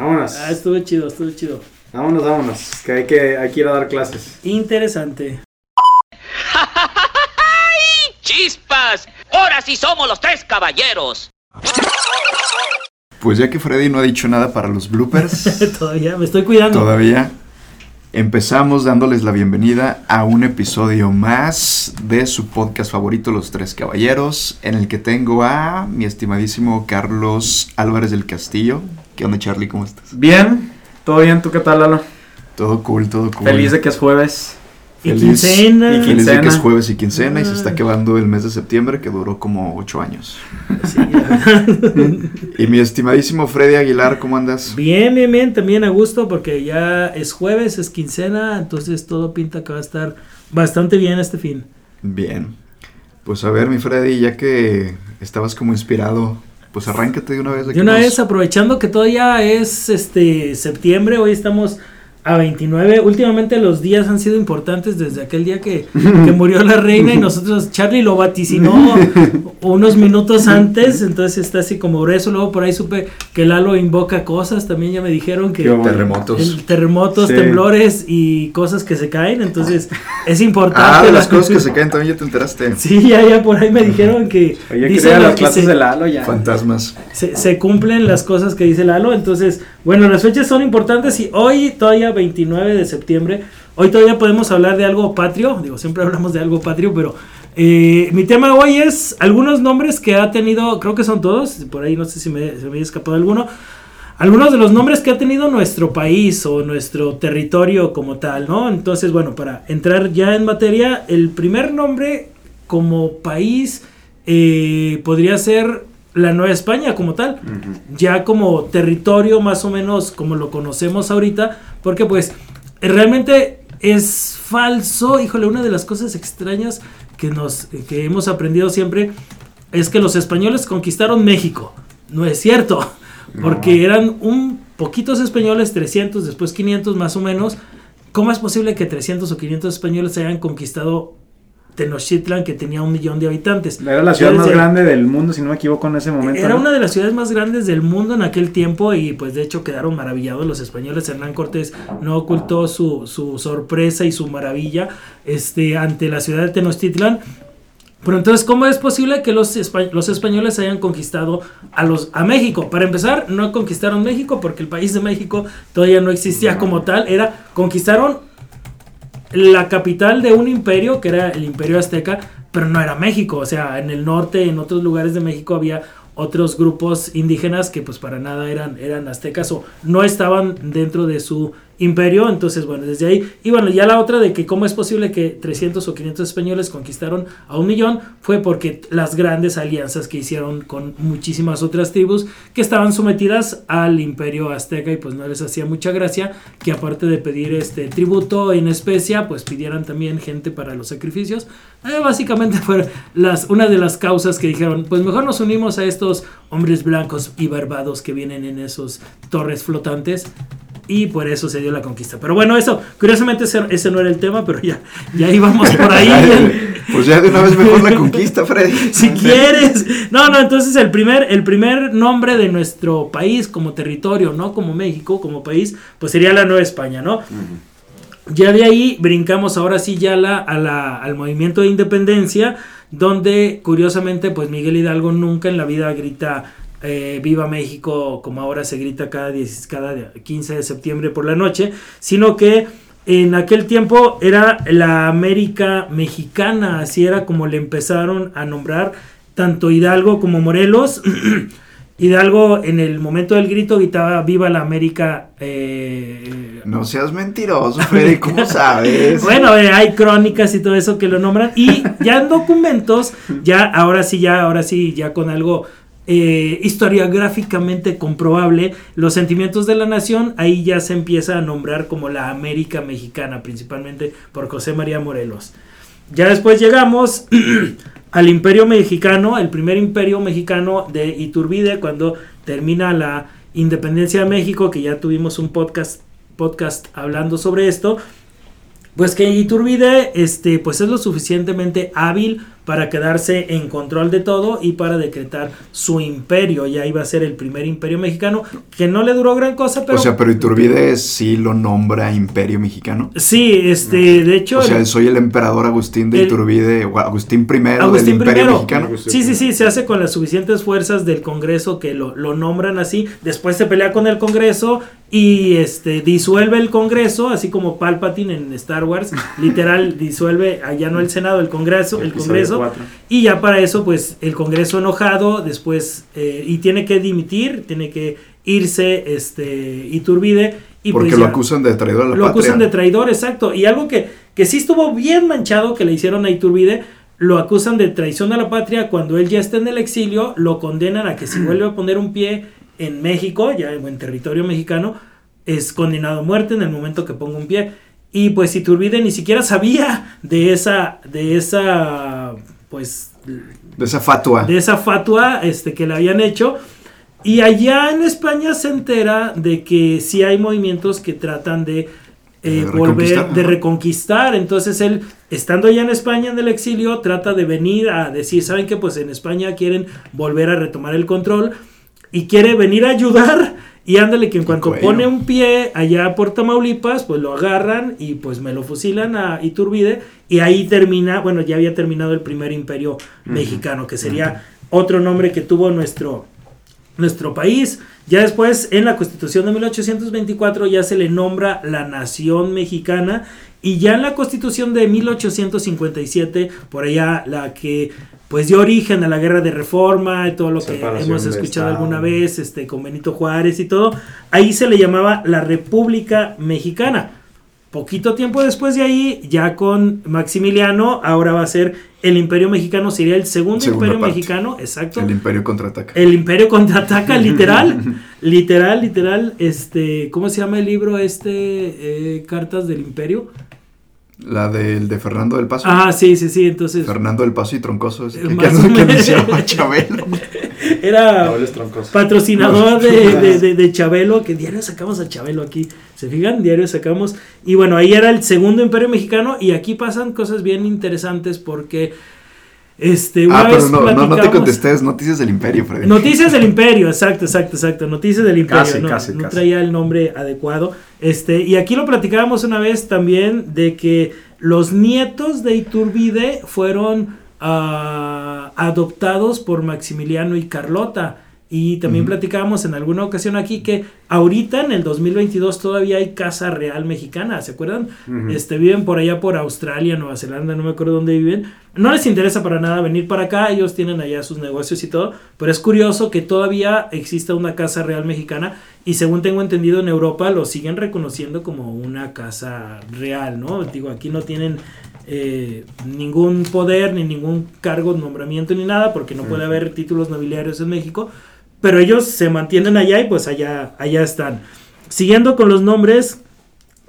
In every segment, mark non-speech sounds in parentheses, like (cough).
Vámonos. Ah, estuvo chido, estuvo chido. Vámonos, vámonos. Que hay que, hay que ir a dar clases. Interesante. (laughs) ¡Chispas! ¡Ahora sí somos los tres caballeros! Pues ya que Freddy no ha dicho nada para los bloopers, (laughs) Todavía me estoy cuidando. todavía empezamos dándoles la bienvenida a un episodio más de su podcast favorito, Los Tres Caballeros, en el que tengo a mi estimadísimo Carlos Álvarez del Castillo. ¿Qué onda, Charlie? ¿Cómo estás? Bien, todo bien, ¿tú qué tal, Lalo? Todo cool, todo cool. Feliz de que es jueves. Y Feliz- quincena. y Feliz de que es jueves y quincena y se está Ah. acabando el mes de septiembre que duró como ocho años. Sí. (laughs) Y mi estimadísimo Freddy Aguilar, ¿cómo andas? bien, bien, bien. También a gusto porque ya es jueves, es quincena. Entonces todo pinta que va a estar bastante bien este fin. Bien. Pues a ver, mi Freddy, ya que estabas como inspirado, pues arráncate de una vez. De que una nos- vez, aprovechando que todavía es este septiembre, hoy estamos a 29. Últimamente los días han sido importantes desde aquel día que, que murió la reina y nosotros, Charlie lo vaticinó unos minutos antes, entonces está así como grueso. Luego por ahí supe que Lalo invoca cosas, también ya me dijeron que. Terremotos. el- terremotos, Sí. temblores y cosas que se caen, entonces es importante. Ah, las (laughs) cosas que se caen también ya te enteraste. Sí, ya, ya por ahí me dijeron que Oye, que dicen las que se- de Lalo ya. Fantasmas. se, se cumplen las cosas que dice Lalo. Entonces, bueno, las fechas son importantes y hoy, todavía 29 de septiembre, hoy todavía podemos hablar de algo patrio. Digo, siempre hablamos de algo patrio, pero eh, mi tema hoy es algunos nombres que ha tenido, creo que son todos, por ahí no sé si me, me ha escapado alguno. Algunos de los nombres que ha tenido nuestro país o nuestro territorio como tal, ¿no? Entonces, bueno, para entrar ya en materia, el primer nombre como país eh, podría ser la Nueva España como tal ya como territorio más o menos como lo conocemos ahorita, porque pues realmente es falso, híjole, una de las cosas extrañas que nos que hemos aprendido siempre es que los españoles conquistaron México. No es cierto, porque eran un poquitos españoles, 300, después 500 más o menos. ¿Cómo es posible que 300 o 500 españoles hayan conquistado Tenochtitlan que tenía un millón de habitantes? Era la ciudad más grande del mundo, si no me equivoco, en ese momento. era ¿no? una de las ciudades más grandes del mundo en aquel tiempo y pues de hecho quedaron maravillados los españoles. Hernán Cortés no ocultó su, su sorpresa y su maravilla este, ante la ciudad de Tenochtitlan. Pero entonces, ¿cómo es posible que los, espa- los españoles hayan conquistado a, los, a México? Para empezar, no conquistaron México porque el país de México todavía no existía como tal. Era, conquistaron la capital de un imperio, que era el imperio azteca, pero no era México. O sea, en el norte, en otros lugares de México había otros grupos indígenas que pues para nada eran, eran aztecas o no estaban dentro de su imperio. Entonces, bueno, desde ahí. Y bueno, ya la otra de que cómo es posible que 300 o 500 españoles conquistaron a un millón fue porque las grandes alianzas que hicieron con muchísimas otras tribus que estaban sometidas al imperio azteca y pues no les hacía mucha gracia que aparte de pedir este tributo en especia, pues pidieran también gente para los sacrificios. Eh, básicamente (laughs) fue las, una de las causas que dijeron, pues mejor nos unimos a estos hombres blancos y barbados que vienen en esos torres flotantes. Y por eso se dio la conquista. Pero bueno, eso, curiosamente ese, ese no era el tema, pero ya, ya íbamos (laughs) por ahí. Pues ya de una vez mejor la conquista, Freddy. (laughs) si quieres. No, no, entonces el primer, el primer nombre de nuestro país como territorio, no como México, como país, pues sería la Nueva España, ¿no? Ya de ahí brincamos ahora sí ya la, a la, al movimiento de independencia, donde curiosamente pues Miguel Hidalgo nunca en la vida grita eh, Viva México como ahora se grita cada, 10 cada 15 de septiembre por la noche, sino que en aquel tiempo era la América mexicana, así era como le empezaron a nombrar tanto Hidalgo como Morelos. (clears throat) Hidalgo en el momento del grito gritaba Viva la América. eh, No seas mentiroso, (laughs) Freddy, ¿cómo sabes? bueno, eh, hay crónicas y todo eso que lo nombran. Y ya en documentos, ya ahora sí, ya, ahora sí, ya con algo eh, historiográficamente comprobable, los sentimientos de la nación, ahí ya se empieza a nombrar como la América mexicana, principalmente por José María Morelos. Ya después llegamos (clears throat) al imperio mexicano, el primer imperio mexicano de Iturbide, cuando termina la independencia de México, que ya tuvimos un podcast, podcast hablando sobre esto. Pues que Iturbide este, pues es lo suficientemente hábil para quedarse en control de todo y para decretar su imperio. Ya iba a ser el primer imperio mexicano, que no le duró gran cosa, pero... o sea, pero Iturbide sí lo nombra Imperio Mexicano. sí, este, de hecho... O sea, soy el emperador Agustín de el- Iturbide, o Agustín I Agustín del Imperio I. Mexicano. Sí, sí, sí, se hace con las suficientes fuerzas del Congreso que lo, lo nombran así. Después se pelea con el Congreso y este disuelve el Congreso, así como Palpatine en Star Wars, literal disuelve allá no el Senado, el Congreso, el Congreso. Y ya para eso, pues el Congreso enojado, después eh, y tiene que dimitir, tiene que irse este Iturbide y porque pues lo ya- acusan de traidor a la lo patria. acusan de traidor, exacto. Y algo que, que sí estuvo bien manchado que le hicieron a Iturbide, lo acusan de traición a la patria cuando él ya está en el exilio, lo condenan a que si vuelve a poner un pie en México, ya en territorio mexicano, es condenado a muerte en el momento que ponga un pie. Y pues Iturbide ni siquiera sabía de esa, de esa, pues, De esa fatua. de esa fatua este, que le habían hecho. Y allá en España se entera de que sí hay movimientos que tratan de eh, volver, de reconquistar. Entonces él, estando allá en España en el exilio, trata de venir a decir, ¿saben qué? Pues en España quieren volver a retomar el control y quiere venir a ayudar. Y ándale que en cuanto pone un pie allá por Tamaulipas, pues lo agarran y pues me lo fusilan a Iturbide. Y ahí termina, bueno, ya había terminado el primer imperio mexicano, que sería otro nombre que tuvo nuestro, nuestro país. Ya después, en la constitución de 1824, ya se le nombra la nación mexicana. Y ya en la constitución de 1857, por allá la que pues dio origen a la guerra de reforma y todo lo que hemos escuchado alguna vez, este, con Benito Juárez y todo, ahí se le llamaba la República Mexicana. Poquito tiempo después de ahí, ya con Maximiliano, ahora va a ser el Imperio Mexicano, sería el segundo Segunda Imperio parte. Mexicano, exacto. El Imperio contraataca. El Imperio contraataca, (laughs) literal. literal, literal. Este, ¿cómo se llama el libro este? eh, Cartas del Imperio. La del de Fernando del Paso. Ah, sí, sí, sí. Entonces, Fernando del Paso y Troncoso. Eh, que, más que, anunciaba Chabelo. (laughs) era patrocinador de, de, de- de Chabelo, que diario sacamos a Chabelo aquí. ¿Se fijan? Diario sacamos. Y bueno, ahí era el segundo imperio mexicano. Y aquí pasan cosas bien interesantes porque. Este, una Ah, pero vez no, no, no te contestes. Noticias del Imperio, Freddy. Noticias del Imperio, exacto, exacto, exacto. Noticias del Imperio. Casi, no, casi, no casi. traía el nombre adecuado. Este, y aquí lo platicábamos una vez también de que los nietos de Iturbide fueron ah, adoptados por Maximiliano y Carlota. Y también Ujú. platicábamos en alguna ocasión aquí que ahorita en el 2022 todavía hay Casa Real Mexicana, ¿se acuerdan? Este viven por allá por Australia, Nueva Zelanda, no me acuerdo dónde viven. No les interesa para nada venir para acá, ellos tienen allá sus negocios y todo, pero es curioso que todavía exista una casa real mexicana y según tengo entendido en Europa lo siguen reconociendo como una casa real, ¿no? Digo, aquí no tienen eh, ningún poder ni ningún cargo, nombramiento ni nada porque no puede haber títulos nobiliarios en México, pero ellos se mantienen allá y pues allá, allá están. Siguiendo con los nombres,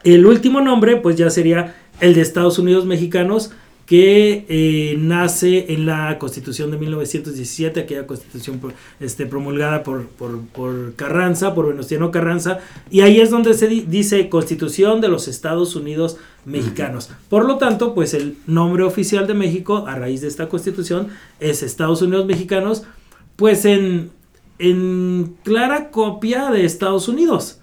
el último nombre, pues ya sería el de Estados Unidos Mexicanos, que eh, nace en la Constitución de 1917, aquella Constitución por- este, promulgada por, por, por Carranza, por Venustiano Carranza, y ahí es donde se di- dice Constitución de los Estados Unidos Mexicanos. Por lo tanto, pues el nombre oficial de México, a raíz de esta Constitución, es Estados Unidos Mexicanos, pues en, en clara copia de Estados Unidos.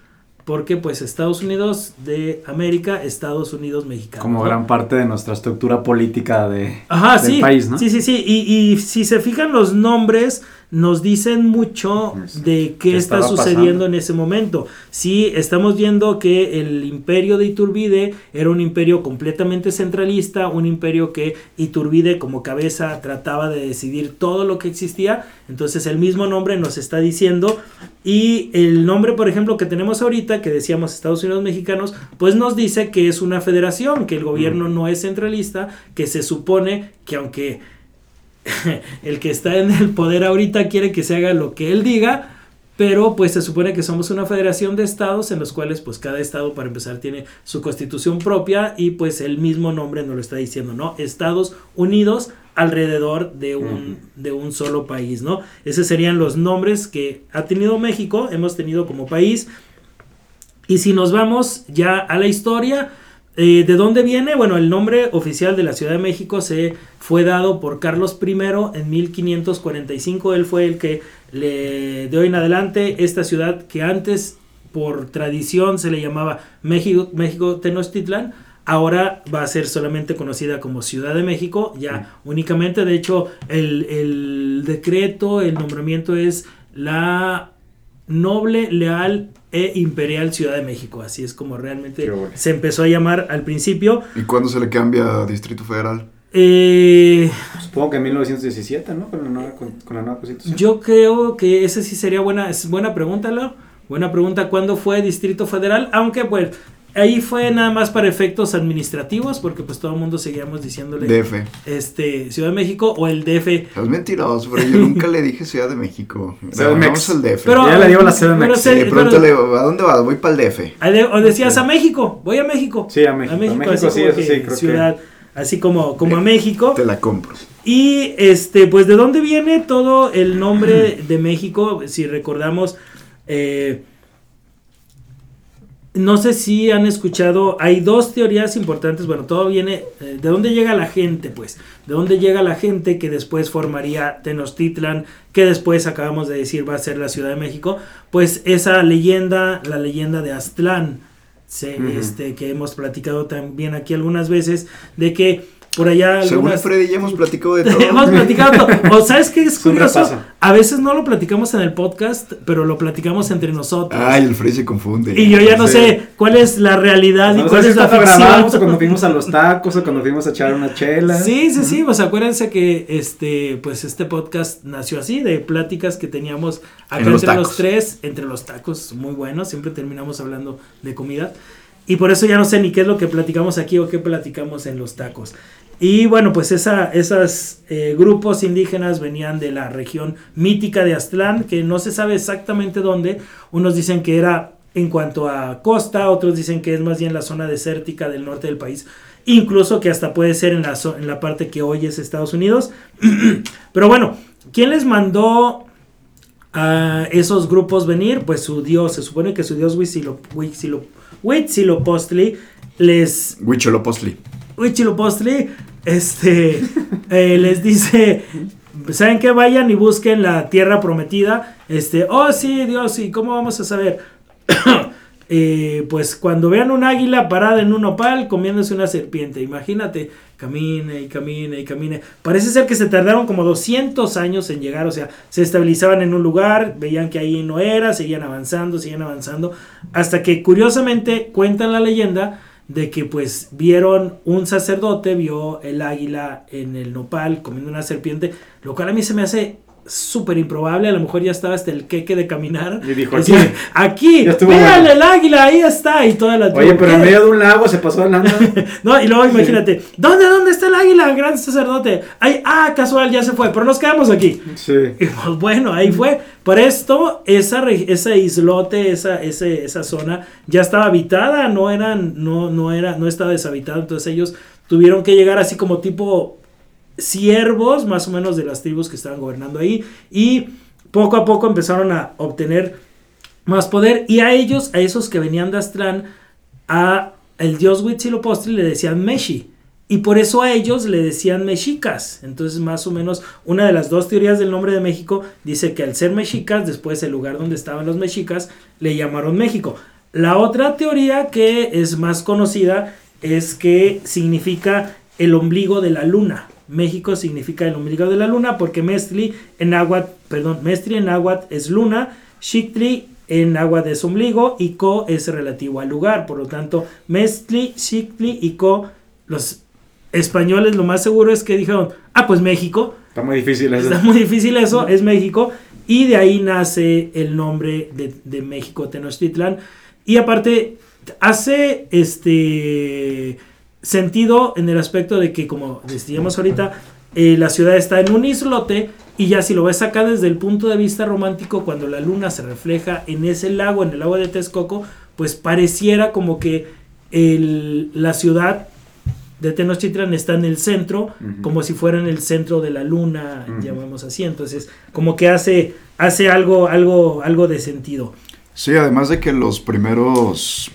Porque pues Estados Unidos de América, Estados Unidos mexicanos. Como ¿no? gran parte de nuestra estructura política de, Ajá, del sí. país, ¿no? Sí, sí, sí. Y, y si se fijan los nombres, nos dicen mucho de qué qué está sucediendo pasando. en ese momento. Sí, estamos viendo que el imperio de Iturbide era un imperio completamente centralista, un imperio que Iturbide como cabeza trataba de decidir todo lo que existía. Entonces el mismo nombre nos está diciendo. Y el nombre, por ejemplo, que tenemos ahorita, que decíamos Estados Unidos Mexicanos, pues nos dice que es una federación, que el gobierno no es centralista, que se supone que aunque (laughs) el que está en el poder ahorita quiere que se haga lo que él diga, pero pues se supone que somos una federación de estados en los cuales pues cada estado para empezar tiene su constitución propia y pues el mismo nombre nos lo está diciendo, ¿no? Estados Unidos alrededor de un, de un solo país, ¿no? Esos serían los nombres que ha tenido México, hemos tenido como país. Y si nos vamos ya a la historia, Eh, ¿De dónde viene? Bueno, el nombre oficial de la Ciudad de México se fue dado por Carlos I en 1545. Él fue el que le, de hoy en adelante, esta ciudad que antes por tradición se le llamaba México, México Tenochtitlan, ahora va a ser solamente conocida como Ciudad de México, ya únicamente, de hecho, el, el decreto, el nombramiento es la noble, leal e imperial Ciudad de México, así es como realmente bueno. se empezó a llamar al principio. ¿Y cuándo se le cambia a Distrito Federal? Eh, Supongo que en 1917, ¿no? Con la nueva, con, con la nueva constitución. Yo creo que esa sí sería buena, es buena pregunta, Leo. Buena pregunta, ¿cuándo fue Distrito Federal? Aunque pues ahí fue nada más para efectos administrativos, porque pues todo el mundo seguíamos diciéndole DF. este Ciudad de México o el DF. Es mentiroso, pero yo nunca le dije Ciudad de México. (laughs) Ciudad de No, vamos al DF. Pero, Ya le digo la CDMX. pero Sí, se- pero- pregúntale, ¿a dónde vas? Voy para el DF. de- o decías a México, voy a México. Sí, a México. A México, así sí, eso sí, creo que- ciudad, así como, como a México. Te la compro. Y este, pues de dónde viene todo el nombre de México, si recordamos, eh, no sé si han escuchado, hay dos teorías importantes, bueno, todo viene, eh, ¿de dónde llega la gente? Pues, ¿de dónde llega la gente que después formaría Tenochtitlan, que después acabamos de decir va a ser la Ciudad de México? Pues esa leyenda, la leyenda de Aztlán, se- este, que hemos platicado también aquí algunas veces, de que por allá Según algunas... Freddy ya hemos platicado de (laughs) todo. Hemos platicado. todo. O sabes qué es curioso. A veces no lo platicamos en el podcast, pero lo platicamos entre nosotros. Ay, el Freddy se confunde. y yo ya no sé cuál es la realidad y No cuál sé es la cuando o cuando fuimos a los tacos o cuando fuimos a echar una chela. Sí, sí, sí. Pues acuérdense que este, pues este podcast nació así, de pláticas que teníamos acá En los entre los tacos. tres, entre los tacos, muy buenos. Siempre terminamos hablando de comida. Y por eso ya no sé ni qué es lo que platicamos aquí o qué platicamos en los tacos. Y bueno, pues esos grupos indígenas venían de la región mítica de Aztlán, que no se sabe exactamente dónde. Unos dicen que era en cuanto a costa, otros dicen que es más bien la zona desértica del norte del país. Incluso que hasta puede ser en la, en la parte que hoy es Estados Unidos. (clears throat) Pero bueno, ¿quién les mandó a esos grupos venir? Pues su dios, se supone que su dios Huitzilo- Huitzilo- Huitzilopochtli les Huicholopostli. Huitzilopochtli, este, eh, les dice, ¿saben qué? Vayan y busquen la tierra prometida. Este, oh sí, Dios, ¿y cómo vamos a saber? Eh, pues cuando vean un águila parada en un opal comiéndose una serpiente, imagínate, camine y camine y camine. Parece ser que se tardaron como 200 años en llegar, o sea, se estabilizaban en un lugar, veían que ahí no era, seguían avanzando, seguían avanzando, hasta que curiosamente cuentan la leyenda de que pues vieron un sacerdote, vio el águila en el nopal comiendo una serpiente, lo cual a mí se me hace súper improbable, a lo mejor ya estaba hasta el queque de caminar. Y dijo, Decía, aquí, véanle bueno". el águila, ahí está, y toda la Oye, pero en medio de un lago se pasó lana. (laughs) No, y luego imagínate, ¿dónde, dónde está el águila, gran sacerdote? Ay, ah, casual, ya se fue, pero nos quedamos aquí. Sí. Y pues bueno, ahí fue. Por esto, esa, esa islote, esa, ese, esa zona ya estaba habitada, no eran, no, no era, no estaba deshabitada. Entonces ellos tuvieron que llegar así como tipo siervos, más o menos de las tribus que estaban gobernando ahí. Y poco a poco empezaron a obtener más poder. Y a ellos, a esos que venían de Aztlán, a el dios Huitzilopochtli le decían Meshi. Y por eso a ellos le decían mexicas. Entonces, más o menos, una de las dos teorías del nombre de México dice que al ser mexicas, después el lugar donde estaban los mexicas, le llamaron México. La otra teoría que es más conocida es que significa el ombligo de la luna. México significa el ombligo de la luna porque Mestli en náhuatl, perdón, Mestri en náhuatl es luna, Xictli en náhuatl es ombligo y Co es relativo al lugar. Por lo tanto, Mestli, Xictli y Co, los españoles lo más seguro es que dijeron, ah, pues México, Está muy difícil eso. Está muy difícil eso, es México. Y de ahí nace el nombre de, de México, Tenochtitlan. Y aparte, hace este sentido en el aspecto de que, como decíamos ahorita, eh, la ciudad está en un islote. Y ya si lo ves acá desde el punto de vista romántico, cuando la luna se refleja en ese lago, en el lago de Texcoco, pues pareciera como que el- la ciudad de Tenochtitlan está en el centro, como si fuera en el centro de la luna, llamamos así. Entonces, como que hace, hace algo, algo, algo de sentido. Sí, además de que los primeros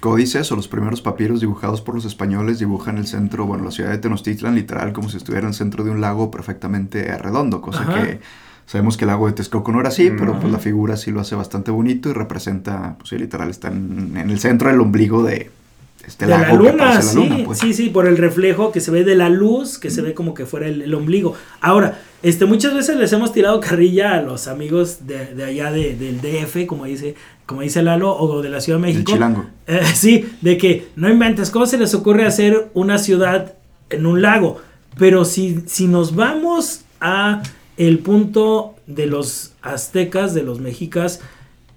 códices o los primeros papiros dibujados por los españoles dibujan el centro, bueno, la ciudad de Tenochtitlan literal como si estuviera en el centro de un lago perfectamente redondo, cosa Ajá. que sabemos que el lago de Texcoco no era así, pero pues la figura sí lo hace bastante bonito y representa, pues sí, literal está en, en el centro del ombligo de este de la luna, sí, luna, pues. sí, sí, por el reflejo que se ve de la luz, que se ve como que fuera el, el ombligo. Ahora, este, muchas veces les hemos tirado carrilla a los amigos de, de allá de- del DF, como dice, como dice Lalo, o de la Ciudad de El México. chilango. Eh, (laughs) sí, de que no inventes, ¿cómo se les ocurre hacer una ciudad en un lago? Pero si, si nos vamos a el punto de los aztecas, de los mexicas,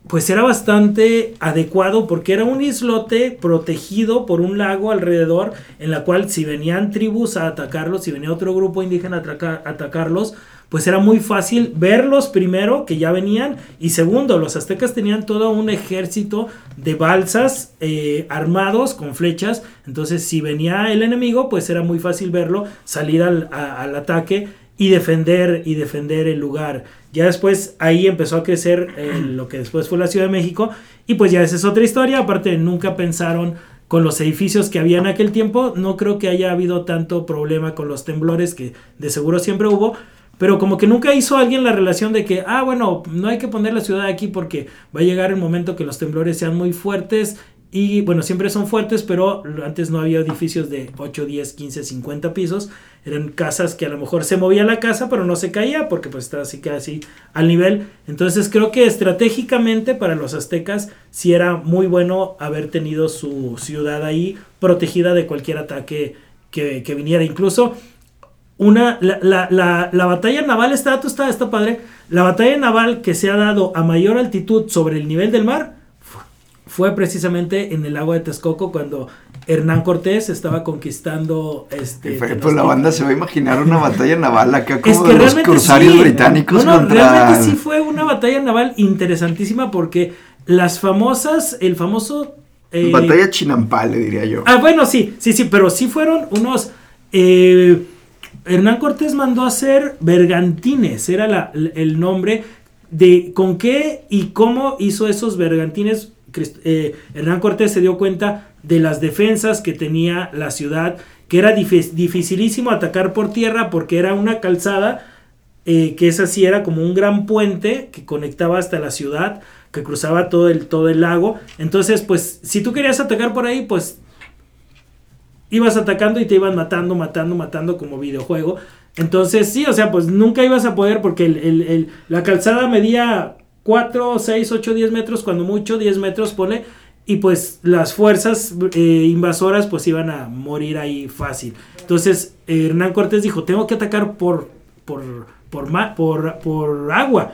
pues era bastante adecuado porque era un islote protegido por un lago alrededor en la cual si venían tribus a atacarlos, si venía otro grupo indígena a ataca- atacarlos, pues era muy fácil verlos primero que ya venían y segundo, los aztecas tenían todo un ejército de balsas eh, armados con flechas, entonces si venía el enemigo pues era muy fácil verlo, salir al, a- al ataque y defender y defender el lugar. Ya después ahí empezó a crecer eh, (clears throat) lo que después fue la Ciudad de México y pues ya esa es otra historia, aparte nunca pensaron con los edificios que había en aquel tiempo, no creo que haya habido tanto problema con los temblores que de seguro siempre hubo, pero como que nunca hizo alguien la relación de que, ah, bueno, no hay que poner la ciudad aquí porque va a llegar el momento que los temblores sean muy fuertes y bueno, siempre son fuertes, pero antes no había edificios de 8, 10, 15, 50 pisos. Eran casas que a lo mejor se movía la casa, pero no se caía porque pues estaba así casi al nivel. Entonces creo que estratégicamente para los aztecas sí era muy bueno haber tenido su ciudad ahí protegida de cualquier ataque que, que viniera. Incluso una, la, la, la, la batalla naval, está, dato está, está padre, la batalla naval que se ha dado a mayor altitud sobre el nivel del mar fu- fue precisamente en el lago de Texcoco cuando Hernán Cortés estaba conquistando este Y fue- pues la banda se va a imaginar una batalla naval acá como Es que de los corsarios sí. británicos No, no, contra... realmente sí fue una batalla naval interesantísima porque las famosas, el famoso... eh, Batalla chinampal, le diría yo. Ah, bueno, sí, sí, sí, pero sí fueron unos... eh, Hernán Cortés mandó a hacer bergantines, era el nombre de con qué y cómo hizo esos bergantines. Eh, Hernán Cortés se dio cuenta de las defensas que tenía la ciudad, que era dificilísimo atacar por tierra porque era una calzada eh, que esa sí era como un gran puente que conectaba hasta la ciudad, que cruzaba todo el, todo el lago. Entonces, pues, si tú querías atacar por ahí, pues ibas atacando y te iban matando, matando, matando como videojuego. Entonces, sí, o sea, pues nunca ibas a poder porque el- la calzada medía 4, 6, 8, 10 metros, cuando mucho, 10 metros, pone. Y pues las fuerzas eh, invasoras pues iban a morir ahí fácil. Entonces Hernán Cortés dijo, tengo que atacar por, por, por, por agua.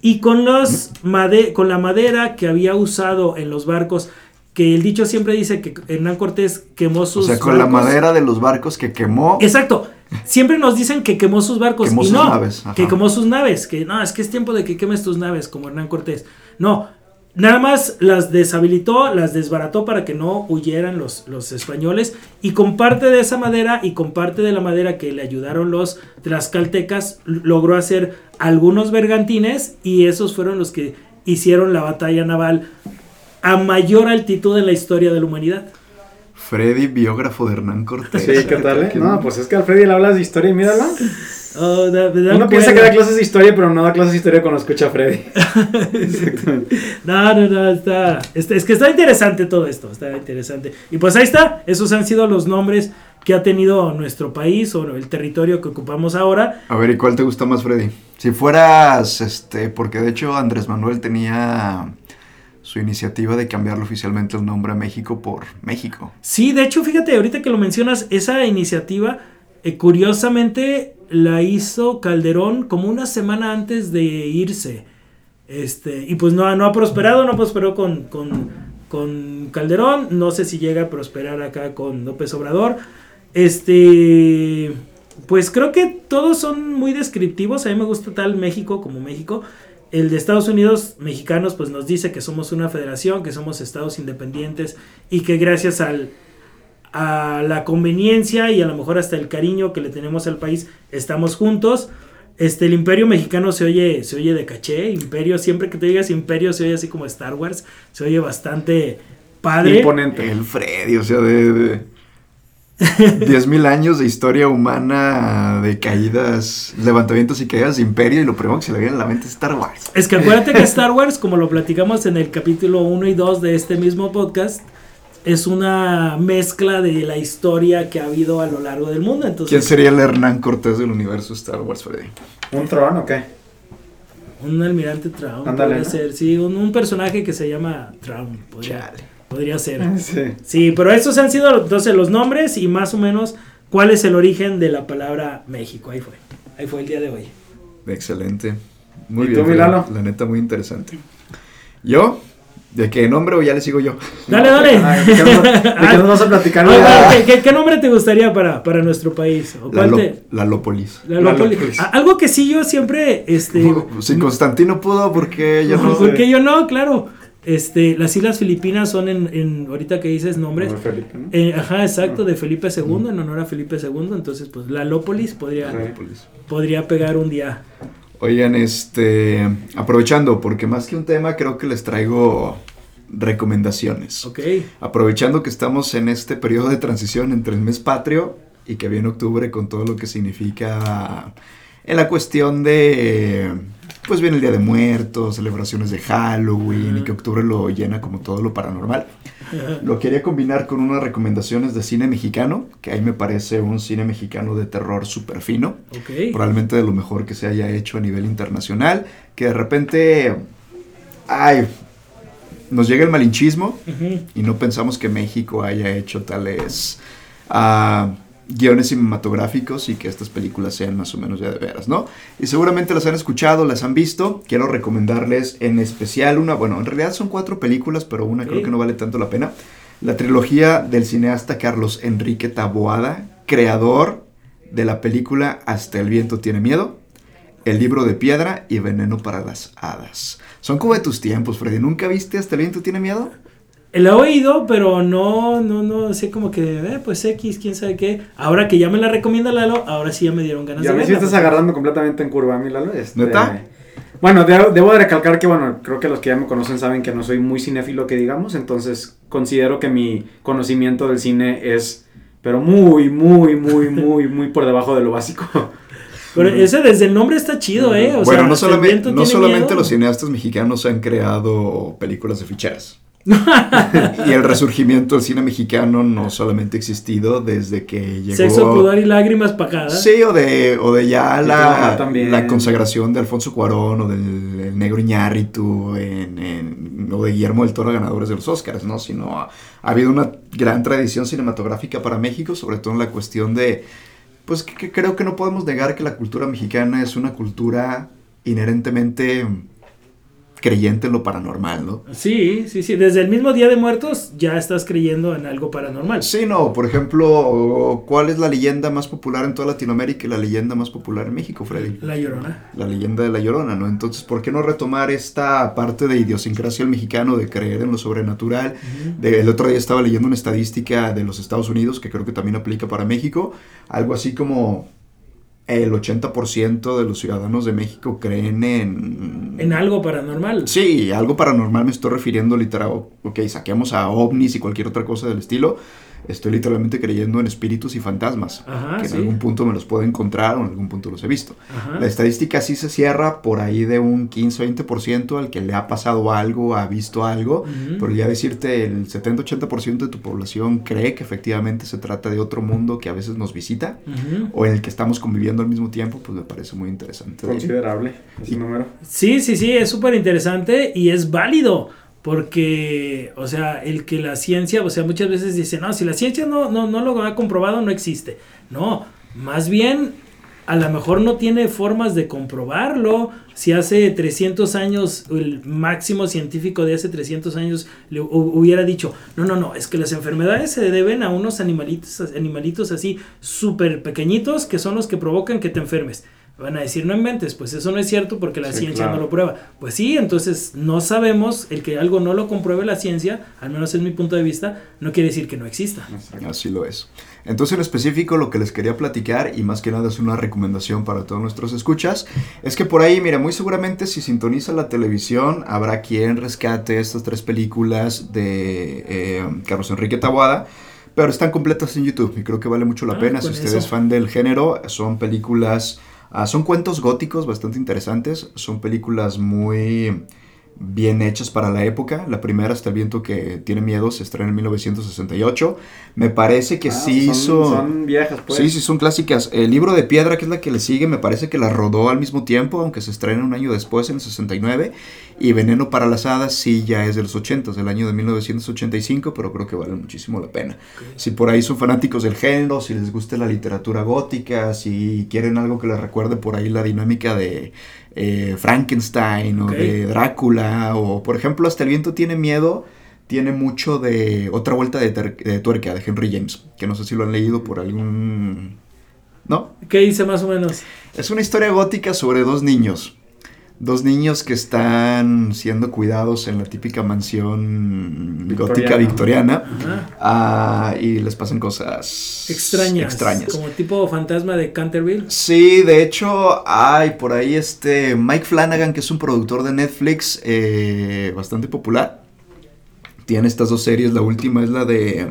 Y con, los made- con la madera que había usado en los barcos, que el dicho siempre dice que Hernán Cortés quemó o sus sea, con la barcos. madera de los barcos que quemó. Exacto. Siempre nos dicen que quemó sus barcos Quemó y sus no, naves, ajá. que quemó sus naves, que no, es que es tiempo de que quemes tus naves como Hernán Cortés. No, nada más las deshabilitó, las desbarató para que no huyeran los, los españoles y con parte de esa madera y con parte de la madera que le ayudaron los tlaxcaltecas logró hacer algunos bergantines y esos fueron los que hicieron la batalla naval a mayor altitud en la historia de la humanidad. Freddy, biógrafo de Hernán Cortés. Sí, ¿qué tal? eh? (laughs) No, pues es que Alfredi le hablas de historia y míralo. Oh, da- me da Uno piensa que da clases de historia, pero no da clases de historia cuando escucha a Freddy. (laughs) Exactamente. No, no, no, está, está- Es que está interesante todo esto, está interesante. Y pues ahí está, esos han sido los nombres que ha tenido nuestro país o el territorio que ocupamos ahora. A ver, ¿y cuál te gusta más, Freddy? Si fueras, este, porque de hecho Andrés Manuel tenía su iniciativa de cambiarle oficialmente el nombre a México por México. Sí, de hecho, fíjate, ahorita que lo mencionas, esa iniciativa, eh, curiosamente, la hizo Calderón como una semana antes de irse. Este, y pues no, ha prosperado, no prosperó con, con, con Calderón, no sé si llega a prosperar acá con López Obrador. Este, pues creo que todos son muy descriptivos, a mí me gusta tal México como México. El de Estados Unidos, mexicanos, pues nos dice que somos una federación, que somos estados independientes y que gracias al, a la conveniencia y a lo mejor hasta el cariño que le tenemos al país, estamos juntos. Este, el imperio mexicano se oye, se oye de caché, imperio, siempre que te digas imperio se oye así como Star Wars, se oye bastante, padre. Imponente. El Freddy, o sea, de... de 10.000 años de historia humana, de caídas, levantamientos y caídas de imperio, y lo primero que se le viene a la mente es Star Wars. Es que acuérdate que Star Wars, como lo platicamos en el capítulo 1 y 2 de este mismo podcast, es una mezcla de la historia que ha habido a lo largo del mundo. Entonces, ¿Quién sería el Hernán Cortés del universo Star Wars, Freddy? ¿Un tron o qué? Un almirante Traum. Ándale, podría ¿no? ser, sí, un, un personaje que se llama Traum. Podría, Chale. Podría ser. (laughs) Sí. Sí, pero estos han sido entonces los nombres y más o menos cuál es el origen de la palabra México. Ahí fue. Ahí fue el día de hoy. Excelente. Muy ¿Y bien. tú. Milano? La neta, muy interesante. ¿Yo? ¿De qué nombre o ya le sigo yo? Dale, dale. Ay, ¿De qué nos, qué (laughs) vas a platicar? Ah, ¿qué, qué, qué nombre te gustaría para, para nuestro país? ¿O La, cuál Lo- te- la Lópolis. la Lópolis? Algo que sí yo siempre, este, (laughs) Si Constantino pudo, porque yo no? porque yo no, claro, este, las Islas Filipinas son en, en ahorita que dices nombres, Felipe, ¿no? eh, ajá, exacto, de Felipe II, en honor a Felipe II, entonces pues la Lópolis podría. Lópolis. podría pegar un día. Oigan, este, aprovechando, porque más que un tema, creo que les traigo recomendaciones. Ok, Aprovechando que estamos en este periodo de transición entre el mes patrio y que viene octubre con todo lo que significa en la cuestión de, pues viene el Día de Muertos, celebraciones de Halloween y que octubre lo llena como todo lo paranormal. Lo quería combinar con unas recomendaciones de cine mexicano, que ahí me parece un cine mexicano de terror súper fino ok. probablemente de lo mejor que se haya hecho a nivel internacional, que de repente, ay, nos llega el malinchismo Ujú. y no pensamos que México haya hecho tales ah, guiones cinematográficos y que estas películas sean más o menos ya de veras, ¿no? Y seguramente las han escuchado, las han visto. Quiero recomendarles en especial una, bueno, en realidad son cuatro películas, pero una creo que no vale tanto la pena. La trilogía del cineasta Carlos Enrique Taboada, creador de la película Hasta el viento tiene miedo, El libro de piedra y Veneno para las hadas. Son como de tus tiempos, Freddy. ¿Nunca viste Hasta el viento tiene miedo? La he oído, pero no, no, no, sé como que, eh, pues X, quién sabe qué. Ahora que ya me la recomienda Lalo, ahora sí ya me dieron ganas Y de a mí sí verla. estás agarrando completamente en curva, mi Lalo. Este, ¿Neta? Bueno, de- debo de recalcar que, bueno, creo que los que ya me conocen saben que no soy muy cinéfilo, que digamos, entonces considero que mi conocimiento del cine es, pero muy, muy, muy, muy, muy por debajo de lo básico. (laughs) Pero ese desde el nombre está chido, ¿eh? O bueno, sea, no, solamente, viento no tiene solamente miedo. los cineastas mexicanos han creado películas de ficheras. (laughs) y el resurgimiento del cine mexicano no solamente ha existido desde que llegó... Sexo, pudor y lágrimas pagadas. Sí, o de, o de ya Y la, la consagración de Alfonso Cuarón o del el negro Iñárritu en, en- o de Guillermo del Toro ganadores de los Oscars, ¿no? Sino ha, ha habido una gran tradición cinematográfica para México, sobre todo en la cuestión de, pues que, que creo que no podemos negar que la cultura mexicana es una cultura inherentemente creyente en lo paranormal, ¿no? Sí, sí, sí. Desde el mismo Día de Muertos ya estás creyendo en algo paranormal. Sí, no, por ejemplo, ¿cuál es la leyenda más popular en toda Latinoamérica y la leyenda más popular en México, Freddy? La llorona. la leyenda de la Llorona, ¿no? Entonces, ¿por qué no retomar esta parte de idiosincrasia del mexicano, de creer en lo sobrenatural? De- el otro día estaba leyendo una estadística de los Estados Unidos que creo que también aplica para México, algo así como el 80% de los ciudadanos de México creen en... En algo paranormal. Sí, algo paranormal me estoy refiriendo literal, ok, saquemos a ovnis y cualquier otra cosa del estilo, estoy literalmente creyendo en espíritus y fantasmas, Ajá, que en sí. algún punto me los puedo encontrar o en algún punto los he visto. Ajá. La estadística sí se cierra por ahí de un 15-20% al que le ha pasado algo, ha visto algo, Ujú. pero ya decirte el 70-80% de tu población cree que efectivamente se trata de otro mundo que a veces nos visita Ujú. o en el que estamos conviviendo al mismo tiempo, pues me parece muy interesante. Considerable ese número. Sí, sí, sí, es súper interesante y es válido. Porque, o sea, el que la ciencia, o sea, muchas veces dicen, no, si la ciencia no, no, no lo ha comprobado, no existe. No, más bien, a lo mejor no tiene formas de comprobarlo. Si hace 300 años, el máximo científico de hace 300 años le hu- hubiera dicho, no, no, no, es que las enfermedades se deben a unos animalitos, animalitos así súper pequeñitos que son los que provocan que te enfermes. Van a decir, no inventes, pues eso no es cierto porque la Sí, ciencia claro. no lo prueba. Pues sí, entonces no sabemos, el que algo no lo compruebe la ciencia, al menos es mi punto de vista, no quiere decir que no exista. Así lo es. Entonces, en específico, lo que les quería platicar, y más que nada es una recomendación para todos nuestros escuchas, es que por ahí, mira, muy seguramente si sintoniza la televisión, habrá quien rescate estas tres películas de eh, Carlos Enrique Taboada, pero están completas en YouTube y creo que vale mucho la Ah, pena. Si usted eso. es fan del género, son películas, ah, son cuentos góticos bastante interesantes, son películas muy bien hechas para la época. La primera, Hasta el viento que tiene miedo, se estrena en 1968. Me parece que Ah, sí son, hizo... Son viejas, pues. Sí, sí, son clásicas. El libro de piedra, que es la que le sigue, me parece que la rodó al mismo tiempo, aunque se estrena un año después, en el 69. Y Veneno para las Hadas sí ya es de los 80, del año de 1985, pero creo que vale muchísimo la pena. Si por ahí son fanáticos del género, si les gusta la literatura gótica, si quieren algo que les recuerde por ahí la dinámica de eh, Frankenstein o de Drácula, o por ejemplo, Hasta el viento tiene miedo. Tiene mucho de otra vuelta de, tuerca de Henry James, que no sé si lo han leído por algún... ¿No? ¿Qué dice más o menos? Es una historia gótica sobre dos niños. Dos niños que están siendo cuidados en la típica mansión gótica Victoriana. ah, y les pasan cosas Extrañas. extrañas. Como tipo fantasma de Canterville. Sí, de hecho, hay por ahí este Mike Flanagan, que es un productor de Netflix eh, bastante popular. Tiene estas dos series. La última es la de.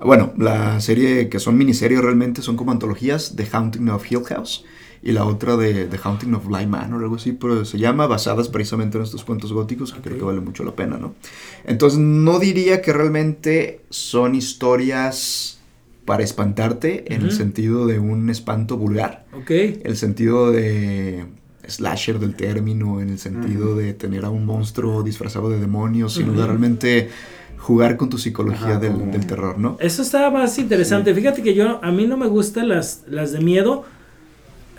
Bueno, la serie que son miniseries realmente son como antologías: The Haunting of Hill House. Y la otra de The Haunting of Bly Manor o algo así, pero se llama basadas precisamente en estos cuentos góticos que creo que vale mucho la pena, ¿no? Entonces, no diría que realmente son historias para espantarte en el sentido de un espanto vulgar Ok. el sentido de slasher del término, en el sentido de tener a un monstruo disfrazado de demonios, sino de realmente jugar con tu psicología Ajá, del, como- del terror, ¿no? Eso está más interesante. Fíjate que yo, a mí no me gustan las, las de miedo.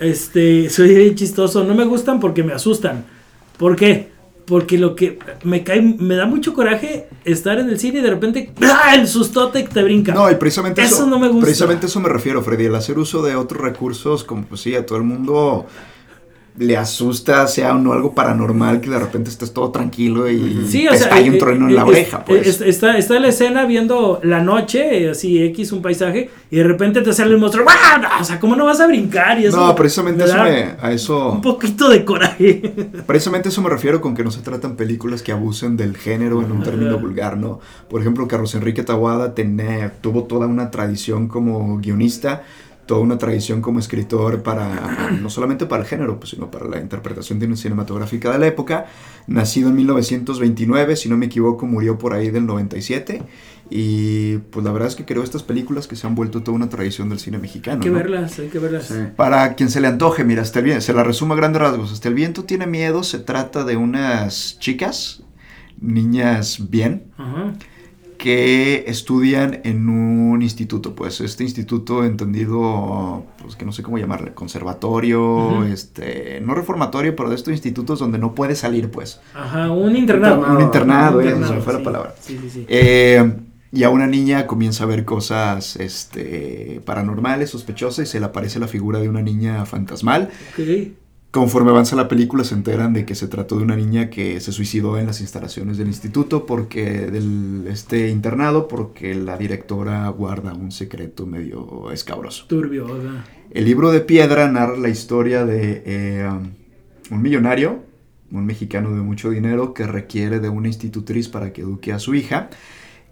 Este, soy bien chistoso. No me gustan porque me asustan. ¿Por qué? Porque lo que me cae, me da mucho coraje estar en el cine y de repente, ¡ah! el sustote te brinca. No, y precisamente eso, Eso no me gusta. Precisamente eso me refiero, Freddy, el hacer uso de otros recursos, como pues sí, a todo el mundo le asusta, sea o no algo paranormal, que de repente estés todo tranquilo y Sí, o sea, estalle un eh, trueno eh, en la es- oreja, pues. es- está, está la escena viendo la noche, así X, un paisaje, y de repente te sale el monstruo. ¡ah! O sea, ¿cómo no vas a brincar? Y eso no, precisamente me eso me, a eso... Un poquito de coraje. (laughs) Precisamente eso me refiero con que no se tratan películas que abusen del género en un término vulgar, ¿no? Por ejemplo, Carlos Enrique Taboada tenía- tuvo toda una tradición como guionista, toda una tradición como escritor para, no solamente para el género, pues, sino para la interpretación de una cinematográfica de la época. Nacido en 1929, si no me equivoco, murió por ahí del 97. Y pues la verdad es que creo estas películas que se han vuelto toda una tradición del cine mexicano. Hay que ¿no? verlas, hay que verlas. Sí. Para quien se le antoje, mira, hasta el viento, se la resumo a grandes rasgos. Hasta el viento tiene miedo, se trata de unas chicas, niñas bien, Ajá. Que estudian en un instituto, pues este instituto entendido, pues que no sé cómo llamarle, conservatorio, este, no reformatorio, pero de estos institutos donde no puedes salir, pues. Ajá, un internado. Un internado, Un eh, internado, se me fue la palabra. Sí, sí, sí. Eh, y a una niña comienza a ver cosas este, paranormales, sospechosas, y se le aparece la figura de una niña fantasmal. Ok. Conforme avanza la película se enteran de que se trató de una niña que se suicidó en las instalaciones del instituto porque del este internado porque la directora guarda un secreto medio escabroso. Turbio. El libro de piedra narra la historia de eh, un millonario, un mexicano de mucho dinero que requiere de una institutriz para que eduque a su hija.